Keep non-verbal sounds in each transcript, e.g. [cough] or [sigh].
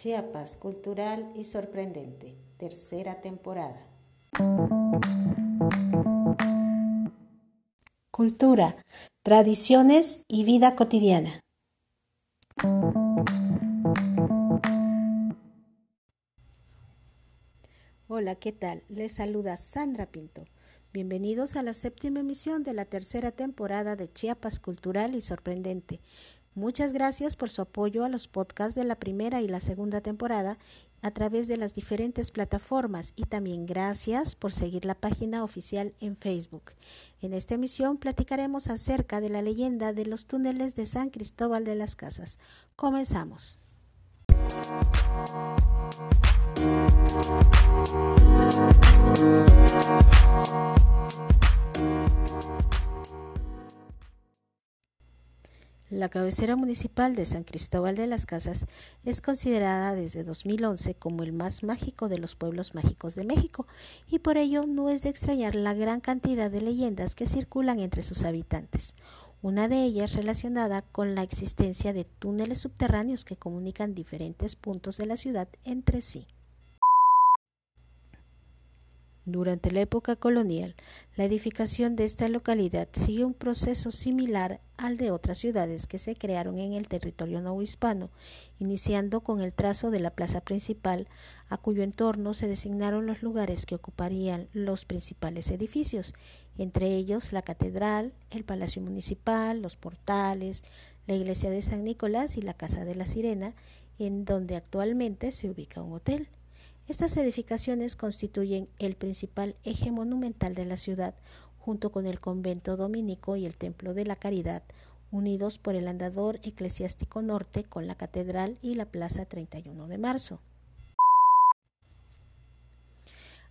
Chiapas, cultural y sorprendente, tercera temporada. Cultura, tradiciones y vida cotidiana. Hola, ¿qué tal? Les saluda Sandra Pinto. Bienvenidos a la séptima emisión de la tercera temporada de Chiapas Cultural y Sorprendente. Muchas gracias por su apoyo a los podcasts de la primera y la segunda temporada a través de las diferentes plataformas y también gracias por seguir la página oficial en Facebook. En esta emisión platicaremos acerca de la leyenda de los túneles de San Cristóbal de las Casas. Comenzamos. La cabecera municipal de San Cristóbal de las Casas es considerada desde 2011 como el más mágico de los pueblos mágicos de México y por ello no es de extrañar la gran cantidad de leyendas que circulan entre sus habitantes. Una de ellas relacionada con la existencia de túneles subterráneos que comunican diferentes puntos de la ciudad entre sí. Durante la época colonial, la edificación de esta localidad siguió un proceso similar al de otras ciudades que se crearon en el territorio novohispano, iniciando con el trazo de la plaza principal, a cuyo entorno se designaron los lugares que ocuparían los principales edificios, entre ellos la catedral, el palacio municipal, los portales, la iglesia de San Nicolás y la casa de la Sirena, en donde actualmente se ubica un hotel. Estas edificaciones constituyen el principal eje monumental de la ciudad, junto con el convento dominico y el templo de la Caridad, unidos por el andador eclesiástico norte con la catedral y la plaza 31 de marzo.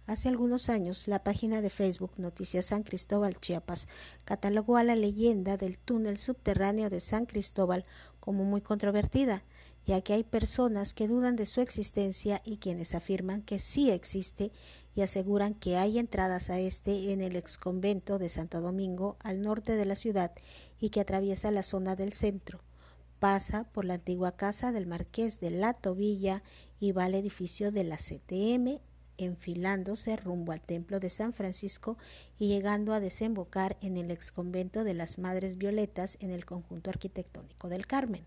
Hace algunos años, la página de Facebook Noticias San Cristóbal Chiapas catalogó a la leyenda del túnel subterráneo de San Cristóbal como muy controvertida, ya que hay personas que dudan de su existencia y quienes afirman que sí existe y aseguran que hay entradas a este en el exconvento de Santo Domingo al norte de la ciudad y que atraviesa la zona del centro. Pasa por la antigua casa del marqués de La Tobilla y va al edificio de la CTM, enfilándose rumbo al templo de San Francisco y llegando a desembocar en el exconvento de las Madres Violetas en el conjunto arquitectónico del Carmen.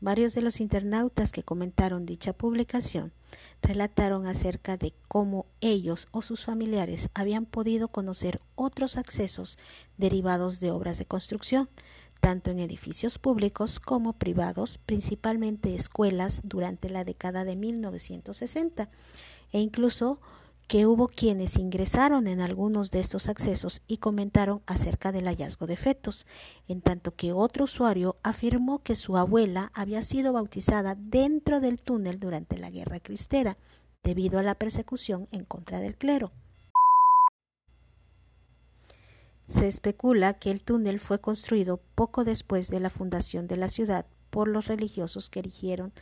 Varios de los internautas que comentaron dicha publicación relataron acerca de cómo ellos o sus familiares habían podido conocer otros accesos derivados de obras de construcción, tanto en edificios públicos como privados, principalmente escuelas durante la década de 1960, e incluso que hubo quienes ingresaron en algunos de estos accesos y comentaron acerca del hallazgo de fetos, en tanto que otro usuario afirmó que su abuela había sido bautizada dentro del túnel durante la Guerra Cristera, debido a la persecución en contra del clero. Se especula que el túnel fue construido poco después de la fundación de la ciudad por los religiosos que erigieron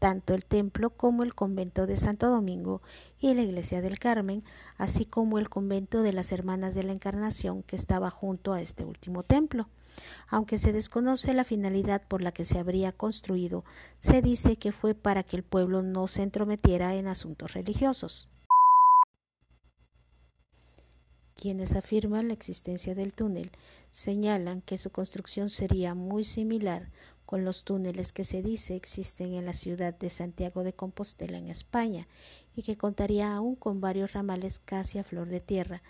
tanto el templo como el convento de Santo Domingo y la iglesia del Carmen, así como el convento de las Hermanas de la Encarnación que estaba junto a este último templo. Aunque se desconoce la finalidad por la que se habría construido, se dice que fue para que el pueblo no se entrometiera en asuntos religiosos. Quienes afirman la existencia del túnel señalan que su construcción sería muy similar con los túneles que se dice existen en la ciudad de Santiago de Compostela en España y que contaría aún con varios ramales casi a flor de tierra,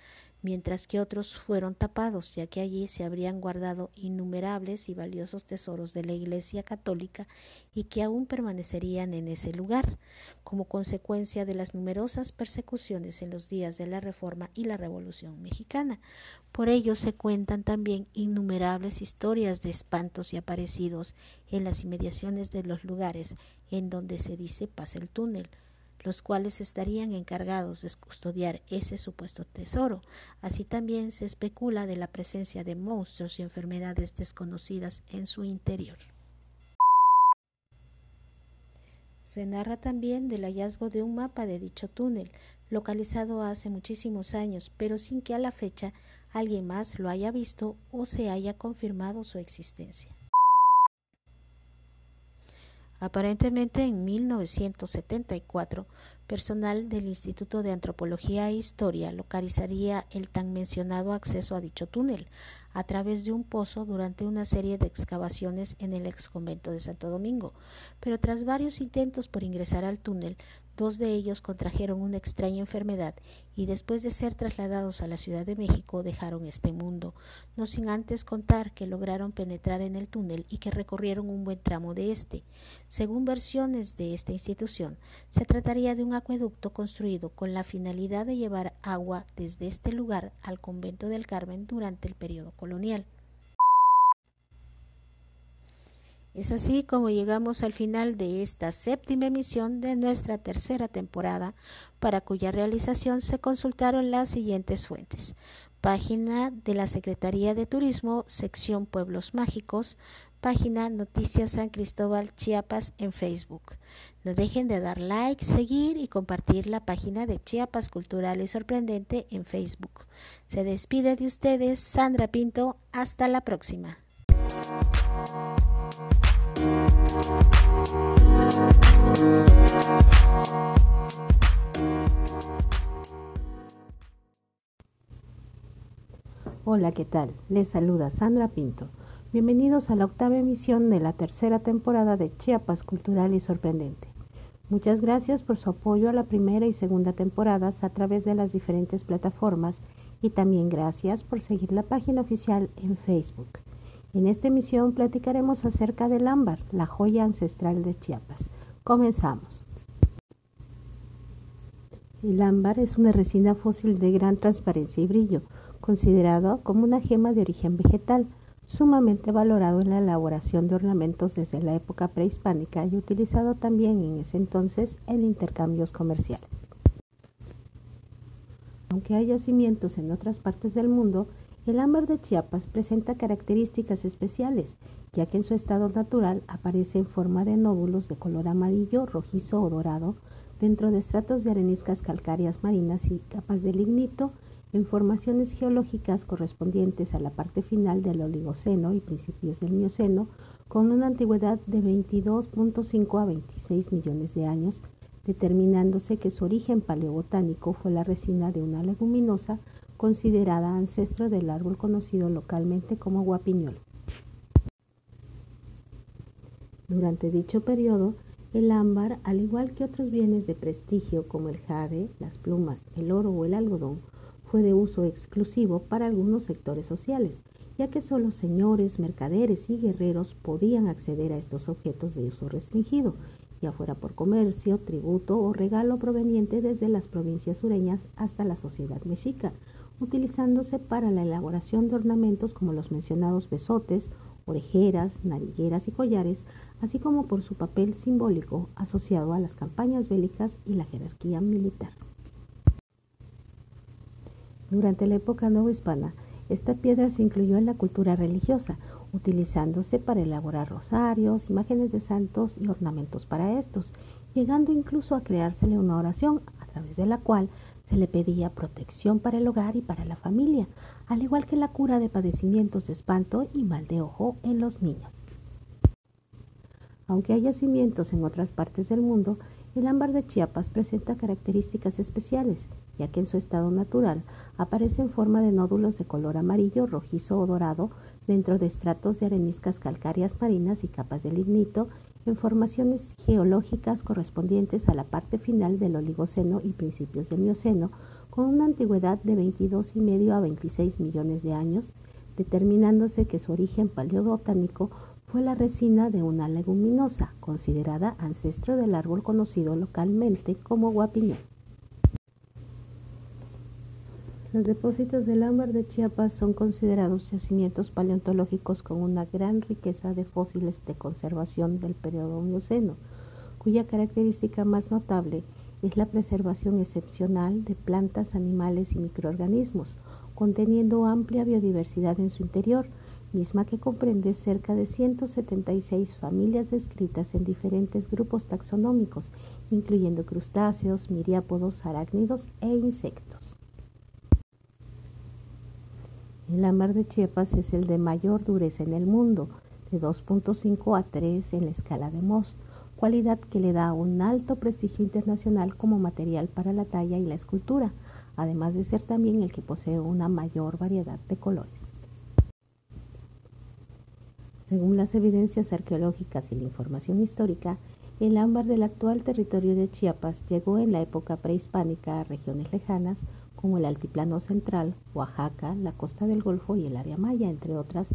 mientras que otros fueron tapados, ya que allí se habrían guardado innumerables y valiosos tesoros de la Iglesia católica y que aún permanecerían en ese lugar, como consecuencia de las numerosas persecuciones en los días de la Reforma y la Revolución mexicana. Por ello se cuentan también innumerables historias de espantos y aparecidos en las inmediaciones de los lugares en donde se dice pasa el túnel, los cuales estarían encargados de custodiar ese supuesto tesoro. Así también se especula de la presencia de monstruos y enfermedades desconocidas en su interior. Se narra también del hallazgo de un mapa de dicho túnel, localizado hace muchísimos años, pero sin que a la fecha alguien más lo haya visto o se haya confirmado su existencia. Aparentemente en 1974, personal del Instituto de Antropología e Historia localizaría el tan mencionado acceso a dicho túnel a través de un pozo durante una serie de excavaciones en el ex convento de Santo Domingo, pero tras varios intentos por ingresar al túnel, Dos de ellos contrajeron una extraña enfermedad y después de ser trasladados a la Ciudad de México dejaron este mundo, no sin antes contar que lograron penetrar en el túnel y que recorrieron un buen tramo de este. Según versiones de esta institución, se trataría de un acueducto construido con la finalidad de llevar agua desde este lugar al convento del Carmen durante el periodo colonial. Es así como llegamos al final de esta séptima emisión de nuestra tercera temporada, para cuya realización se consultaron las siguientes fuentes. Página de la Secretaría de Turismo, sección Pueblos Mágicos, página Noticias San Cristóbal Chiapas en Facebook. No dejen de dar like, seguir y compartir la página de Chiapas Cultural y Sorprendente en Facebook. Se despide de ustedes Sandra Pinto. Hasta la próxima. Hola, ¿qué tal? Les saluda Sandra Pinto. Bienvenidos a la octava emisión de la tercera temporada de Chiapas Cultural y Sorprendente. Muchas gracias por su apoyo a la primera y segunda temporadas a través de las diferentes plataformas y también gracias por seguir la página oficial en Facebook. En esta emisión platicaremos acerca del ámbar, la joya ancestral de Chiapas. Comenzamos. El ámbar es una resina fósil de gran transparencia y brillo, considerado como una gema de origen vegetal, sumamente valorado en la elaboración de ornamentos desde la época prehispánica y utilizado también en ese entonces en intercambios comerciales. Aunque hay yacimientos en otras partes del mundo, el ámbar de Chiapas presenta características especiales, ya que en su estado natural aparece en forma de nódulos de color amarillo, rojizo o dorado dentro de estratos de areniscas calcáreas marinas y capas de lignito en formaciones geológicas correspondientes a la parte final del Oligoceno y principios del Mioceno, con una antigüedad de 22.5 a 26 millones de años, determinándose que su origen paleobotánico fue la resina de una leguminosa considerada ancestro del árbol conocido localmente como guapiñol. Durante dicho periodo, el ámbar, al igual que otros bienes de prestigio como el jade, las plumas, el oro o el algodón, fue de uso exclusivo para algunos sectores sociales, ya que solo señores, mercaderes y guerreros podían acceder a estos objetos de uso restringido, ya fuera por comercio, tributo o regalo proveniente desde las provincias sureñas hasta la sociedad mexica, utilizándose para la elaboración de ornamentos como los mencionados besotes, orejeras, narigueras y collares, así como por su papel simbólico asociado a las campañas bélicas y la jerarquía militar. Durante la época hispana, esta piedra se incluyó en la cultura religiosa, utilizándose para elaborar rosarios, imágenes de santos y ornamentos para estos, llegando incluso a creársele una oración a través de la cual se le pedía protección para el hogar y para la familia, al igual que la cura de padecimientos de espanto y mal de ojo en los niños. Aunque hay yacimientos en otras partes del mundo, el ámbar de Chiapas presenta características especiales, ya que en su estado natural aparece en forma de nódulos de color amarillo, rojizo o dorado dentro de estratos de areniscas calcáreas marinas y capas de lignito en formaciones geológicas correspondientes a la parte final del Oligoceno y principios del Mioceno, con una antigüedad de 22,5 a 26 millones de años, determinándose que su origen paleobotánico fue la resina de una leguminosa, considerada ancestro del árbol conocido localmente como guapiñón. Los depósitos del ámbar de Chiapas son considerados yacimientos paleontológicos con una gran riqueza de fósiles de conservación del periodo Mioceno, cuya característica más notable es la preservación excepcional de plantas, animales y microorganismos, conteniendo amplia biodiversidad en su interior, misma que comprende cerca de 176 familias descritas en diferentes grupos taxonómicos, incluyendo crustáceos, miriápodos, arácnidos e insectos. El ámbar de Chiapas es el de mayor dureza en el mundo, de 2.5 a 3 en la escala de Mohs, cualidad que le da un alto prestigio internacional como material para la talla y la escultura, además de ser también el que posee una mayor variedad de colores. Según las evidencias arqueológicas y la información histórica, el ámbar del actual territorio de Chiapas llegó en la época prehispánica a regiones lejanas como el Altiplano Central, Oaxaca, la costa del Golfo y el área maya, entre otras,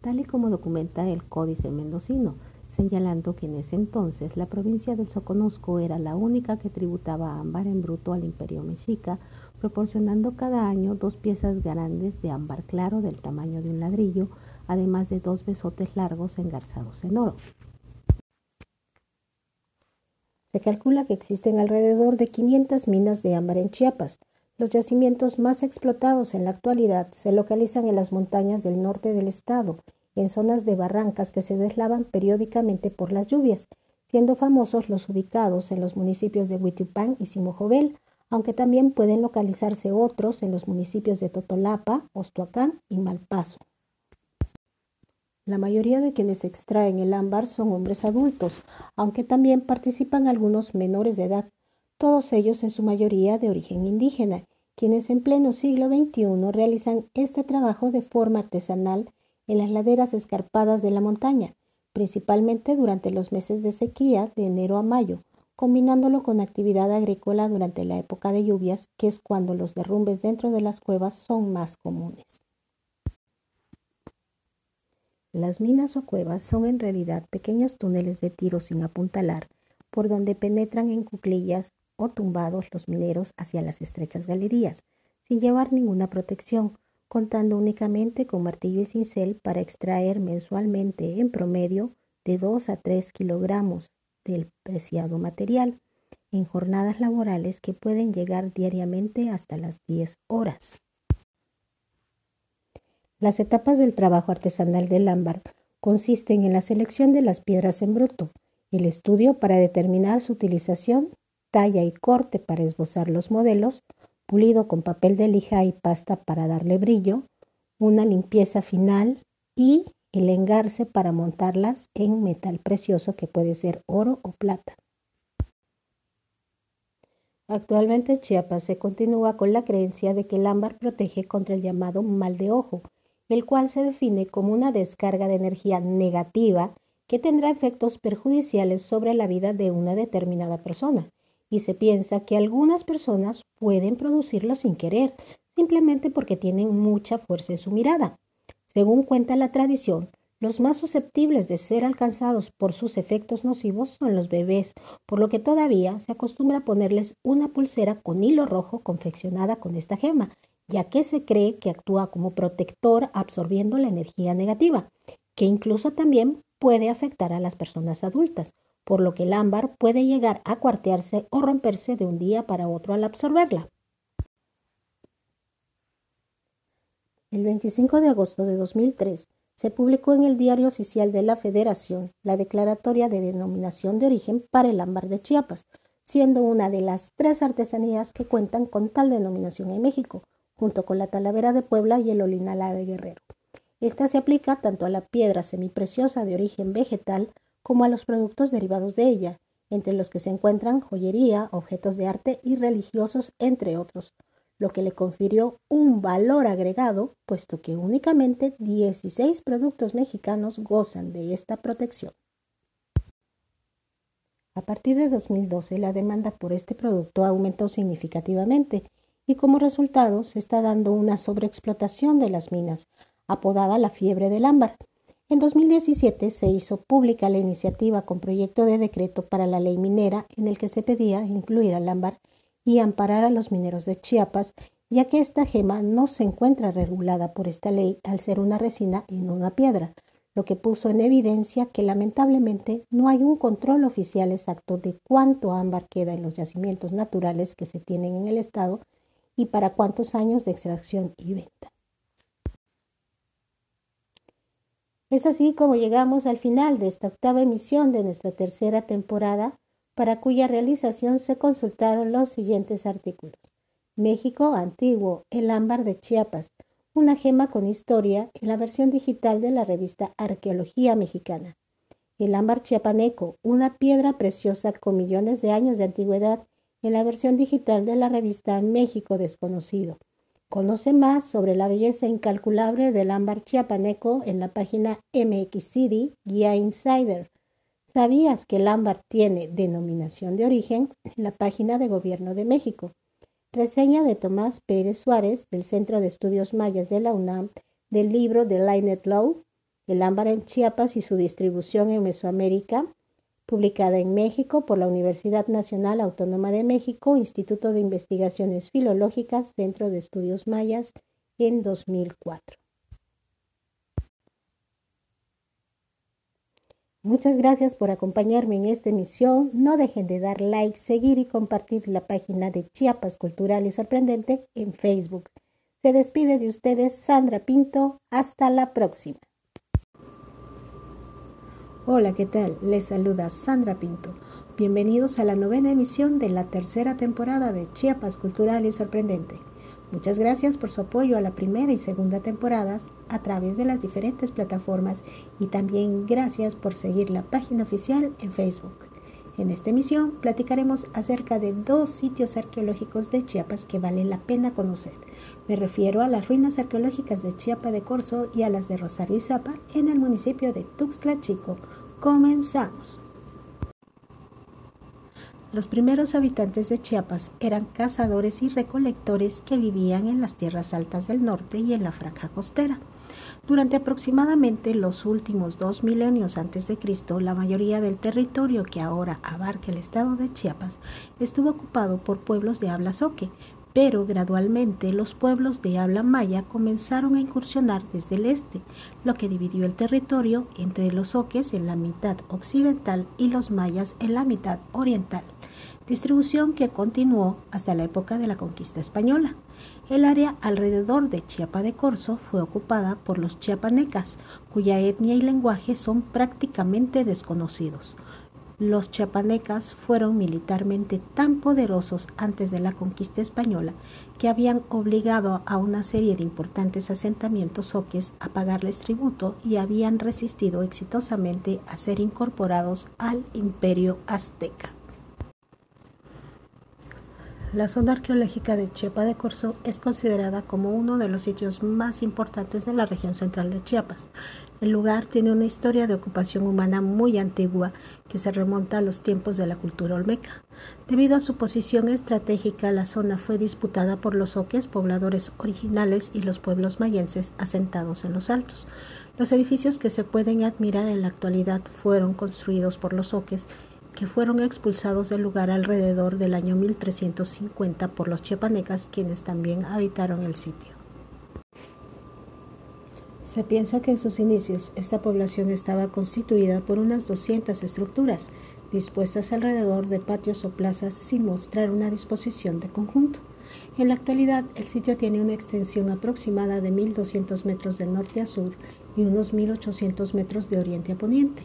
tal y como documenta el Códice Mendocino, señalando que en ese entonces la provincia del Soconusco era la única que tributaba ámbar en bruto al imperio mexica, proporcionando cada año dos piezas grandes de ámbar claro del tamaño de un ladrillo, además de dos besotes largos engarzados en oro. Se calcula que existen alrededor de 500 minas de ámbar en Chiapas. Los yacimientos más explotados en la actualidad se localizan en las montañas del norte del estado, en zonas de barrancas que se deslavan periódicamente por las lluvias, siendo famosos los ubicados en los municipios de Huitupán y Simojovel, aunque también pueden localizarse otros en los municipios de Totolapa, Ostoacán y Malpaso. La mayoría de quienes extraen el ámbar son hombres adultos, aunque también participan algunos menores de edad, todos ellos en su mayoría de origen indígena, quienes en pleno siglo XXI realizan este trabajo de forma artesanal en las laderas escarpadas de la montaña, principalmente durante los meses de sequía de enero a mayo, combinándolo con actividad agrícola durante la época de lluvias, que es cuando los derrumbes dentro de las cuevas son más comunes. Las minas o cuevas son en realidad pequeños túneles de tiro sin apuntalar por donde penetran en cuclillas o tumbados los mineros hacia las estrechas galerías, sin llevar ninguna protección, contando únicamente con martillo y cincel para extraer mensualmente en promedio de 2 a 3 kilogramos del preciado material, en jornadas laborales que pueden llegar diariamente hasta las 10 horas. Las etapas del trabajo artesanal del ámbar consisten en la selección de las piedras en bruto, el estudio para determinar su utilización, talla y corte para esbozar los modelos, pulido con papel de lija y pasta para darle brillo, una limpieza final y el engarce para montarlas en metal precioso que puede ser oro o plata. Actualmente en Chiapas se continúa con la creencia de que el ámbar protege contra el llamado mal de ojo, el cual se define como una descarga de energía negativa que tendrá efectos perjudiciales sobre la vida de una determinada persona. Y se piensa que algunas personas pueden producirlo sin querer, simplemente porque tienen mucha fuerza en su mirada. Según cuenta la tradición, los más susceptibles de ser alcanzados por sus efectos nocivos son los bebés, por lo que todavía se acostumbra a ponerles una pulsera con hilo rojo confeccionada con esta gema, ya que se cree que actúa como protector absorbiendo la energía negativa, que incluso también puede afectar a las personas adultas, por lo que el ámbar puede llegar a cuartearse o romperse de un día para otro al absorberla. El 25 de agosto de 2003 se publicó en el Diario Oficial de la Federación la Declaratoria de Denominación de Origen para el ámbar de Chiapas, siendo una de las tres artesanías que cuentan con tal denominación en México, junto con la talavera de Puebla y el olinala de Guerrero. Esta se aplica tanto a la piedra semipreciosa de origen vegetal como a los productos derivados de ella, entre los que se encuentran joyería, objetos de arte y religiosos, entre otros, lo que le confirió un valor agregado, puesto que únicamente 16 productos mexicanos gozan de esta protección. A partir de 2012, la demanda por este producto aumentó significativamente y como resultado se está dando una sobreexplotación de las minas, apodada la fiebre del ámbar. En 2017 se hizo pública la iniciativa con proyecto de decreto para la ley minera en el que se pedía incluir al ámbar y amparar a los mineros de Chiapas, ya que esta gema no se encuentra regulada por esta ley al ser una resina y no una piedra, lo que puso en evidencia que lamentablemente no hay un control oficial exacto de cuánto ámbar queda en los yacimientos naturales que se tienen en el estado y para cuántos años de extracción y venta. Es así como llegamos al final de esta octava emisión de nuestra tercera temporada, para cuya realización se consultaron los siguientes artículos. México antiguo, el ámbar de Chiapas, una gema con historia en la versión digital de la revista Arqueología Mexicana. el ámbar chiapaneco, una piedra preciosa con millones de años de antigüedad, en la versión digital de la revista México Desconocido. Conoce más sobre la belleza incalculable del ámbar chiapaneco en la página MX City Guía Insider. ¿Sabías que el ámbar tiene denominación de origen? En [clears throat] la página de Gobierno de México. Reseña de Tomás Pérez Suárez del Centro de Estudios Mayas de la UNAM del libro de Lynette Lowe, El ámbar en Chiapas y su distribución en Mesoamérica, publicada en México por la Universidad Nacional Autónoma de México, Instituto de Investigaciones Filológicas, Centro de Estudios Mayas, en 2004. Muchas gracias por acompañarme en esta emisión. No dejen de dar like, seguir y compartir la página de Chiapas Cultural y Sorprendente en Facebook. Se despide de ustedes Sandra Pinto. Hasta la próxima. Hola, ¿qué tal? Les saluda Sandra Pinto. Bienvenidos a la novena emisión de la tercera temporada de Chiapas Cultural y Sorprendente. Muchas gracias por su apoyo a la primera y segunda temporadas a través de las diferentes plataformas y también gracias por seguir la página oficial en Facebook. En esta emisión platicaremos acerca de dos sitios arqueológicos de Chiapas que vale la pena conocer. Me refiero a las ruinas arqueológicas de Chiapa de Corzo y a las de Rosario y Zapa en el municipio de Tuxtla Chico. Comenzamos. Los primeros habitantes de Chiapas eran cazadores y recolectores que vivían en las tierras altas del norte y en la franja costera. Durante aproximadamente los últimos dos milenios antes de Cristo, la mayoría del territorio que ahora abarca el estado de Chiapas estuvo ocupado por pueblos de habla soque, pero gradualmente los pueblos de habla maya comenzaron a incursionar desde el este, lo que dividió el territorio entre los oques en la mitad occidental y los mayas en la mitad oriental, distribución que continuó hasta la época de la conquista española. El área alrededor de Chiapa de Corzo fue ocupada por los chiapanecas, cuya etnia y lenguaje son prácticamente desconocidos los chiapanecas fueron militarmente tan poderosos antes de la conquista española que habían obligado a una serie de importantes asentamientos soques a pagarles tributo y habían resistido exitosamente a ser incorporados al imperio azteca. La zona arqueológica de Chiapa de Corzo es considerada como uno de los sitios más importantes de la región central de Chiapas. El lugar tiene una historia de ocupación humana muy antigua que se remonta a los tiempos de la cultura olmeca. Debido a su posición estratégica, la zona fue disputada por los oques, pobladores originales, y los pueblos mayenses asentados en los altos. Los edificios que se pueden admirar en la actualidad fueron construidos por los oques que fueron expulsados del lugar alrededor del año 1350 por los chiapanecas, quienes también habitaron el sitio. Se piensa que en sus inicios esta población estaba constituida por unas 200 estructuras, dispuestas alrededor de patios o plazas sin mostrar una disposición de conjunto. En la actualidad, el sitio tiene una extensión aproximada de 1.200 metros de norte a sur y unos 1.800 metros de oriente a poniente.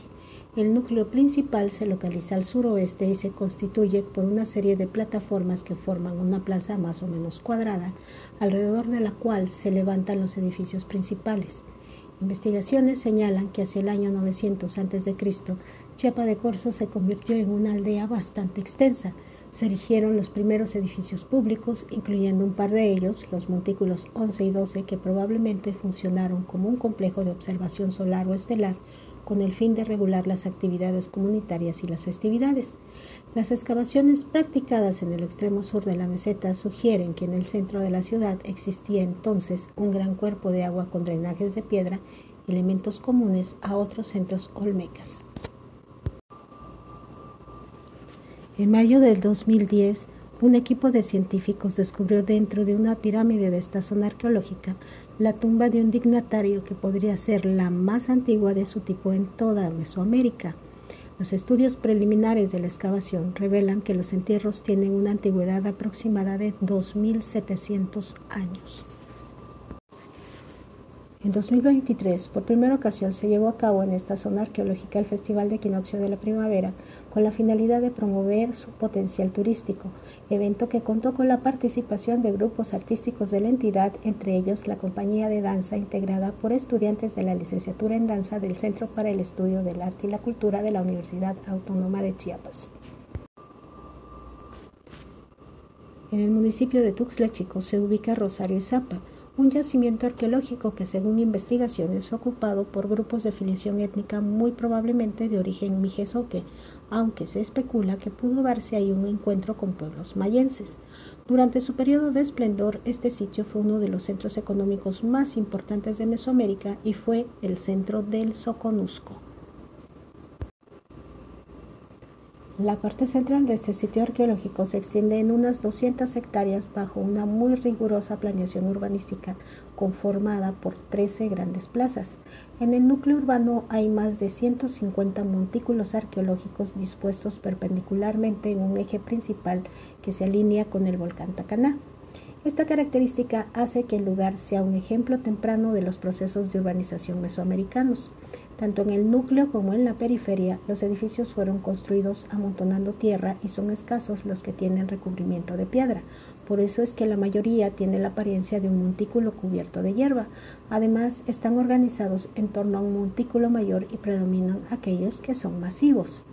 El núcleo principal se localiza al suroeste y se constituye por una serie de plataformas que forman una plaza más o menos cuadrada, alrededor de la cual se levantan los edificios principales. Investigaciones señalan que hacia el año 900 a.C., Chiapa de Corzo se convirtió en una aldea bastante extensa. Se erigieron los primeros edificios públicos, incluyendo un par de ellos, los montículos 11 y 12, que probablemente funcionaron como un complejo de observación solar o estelar con el fin de regular las actividades comunitarias y las festividades. Las excavaciones practicadas en el extremo sur de la meseta sugieren que en el centro de la ciudad existía entonces un gran cuerpo de agua con drenajes de piedra, elementos comunes a otros centros olmecas. En mayo del 2010, un equipo de científicos descubrió dentro de una pirámide de esta zona arqueológica la tumba de un dignatario que podría ser la más antigua de su tipo en toda Mesoamérica. Los estudios preliminares de la excavación revelan que los entierros tienen una antigüedad aproximada de 2.700 años. En 2023, por primera ocasión, se llevó a cabo en esta zona arqueológica el Festival de Equinoccio de la Primavera, con la finalidad de promover su potencial turístico, evento que contó con la participación de grupos artísticos de la entidad, entre ellos la compañía de danza integrada por estudiantes de la licenciatura en danza del Centro para el Estudio del Arte y la Cultura de la Universidad Autónoma de Chiapas. En el municipio de Tuxtla Chico se ubica Rosario y Zapa, un yacimiento arqueológico que según investigaciones fue ocupado por grupos de filiación étnica muy probablemente de origen mijezoque, aunque se especula que pudo darse ahí un encuentro con pueblos mayenses. Durante su periodo de esplendor, este sitio fue uno de los centros económicos más importantes de Mesoamérica y fue el centro del Soconusco. La parte central de este sitio arqueológico se extiende en unas 200 hectáreas bajo una muy rigurosa planeación urbanística conformada por 13 grandes plazas. En el núcleo urbano hay más de 150 montículos arqueológicos dispuestos perpendicularmente en un eje principal que se alinea con el volcán Tacaná. Esta característica hace que el lugar sea un ejemplo temprano de los procesos de urbanización mesoamericanos. Tanto en el núcleo como en la periferia, los edificios fueron construidos amontonando tierra y son escasos los que tienen recubrimiento de piedra. Por eso es que la mayoría tiene la apariencia de un montículo cubierto de hierba. Además, están organizados en torno a un montículo mayor y predominan aquellos que son masivos.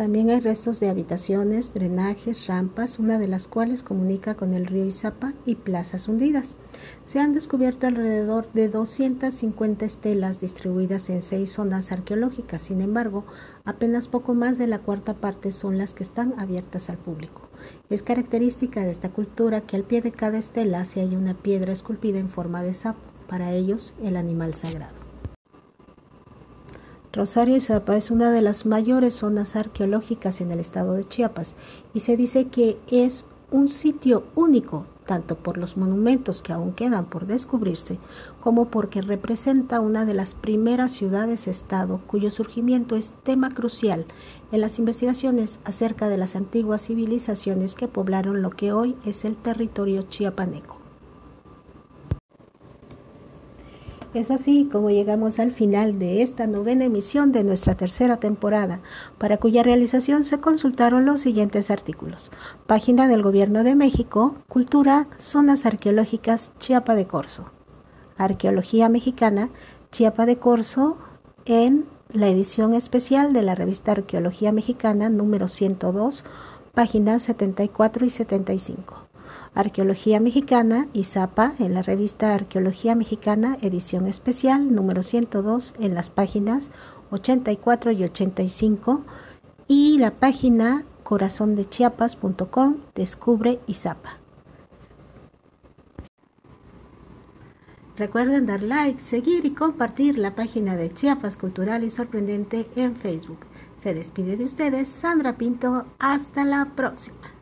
También hay restos de habitaciones, drenajes, rampas, una de las cuales comunica con el río Izapa y plazas hundidas. Se han descubierto alrededor de 250 estelas distribuidas en seis zonas arqueológicas. Sin embargo, apenas poco más de la cuarta parte son las que están abiertas al público. Es característica de esta cultura que al pie de cada estela se halla una piedra esculpida en forma de sapo, para ellos el animal sagrado. Rosario y Zapa es una de las mayores zonas arqueológicas en el estado de Chiapas y se dice que es un sitio único, tanto por los monumentos que aún quedan por descubrirse, como porque representa una de las primeras ciudades-estado cuyo surgimiento es tema crucial en las investigaciones acerca de las antiguas civilizaciones que poblaron lo que hoy es el territorio chiapaneco. Es así como llegamos al final de esta novena emisión de nuestra tercera temporada, para cuya realización se consultaron los siguientes artículos. Página del Gobierno de México, Cultura, Zonas Arqueológicas, Chiapa de Corzo. Arqueología Mexicana, Chiapa de Corzo, en la edición especial de la revista Arqueología Mexicana número 102, páginas 74 y 75. Arqueología Mexicana y Zapa en la revista Arqueología Mexicana, edición especial número 102 en las páginas 84 y 85 y la página corazondechiapas.com Descubre Izapa. Recuerden dar like, seguir y compartir la página de Chiapas Cultural y Sorprendente en Facebook. Se despide de ustedes Sandra Pinto. Hasta la próxima.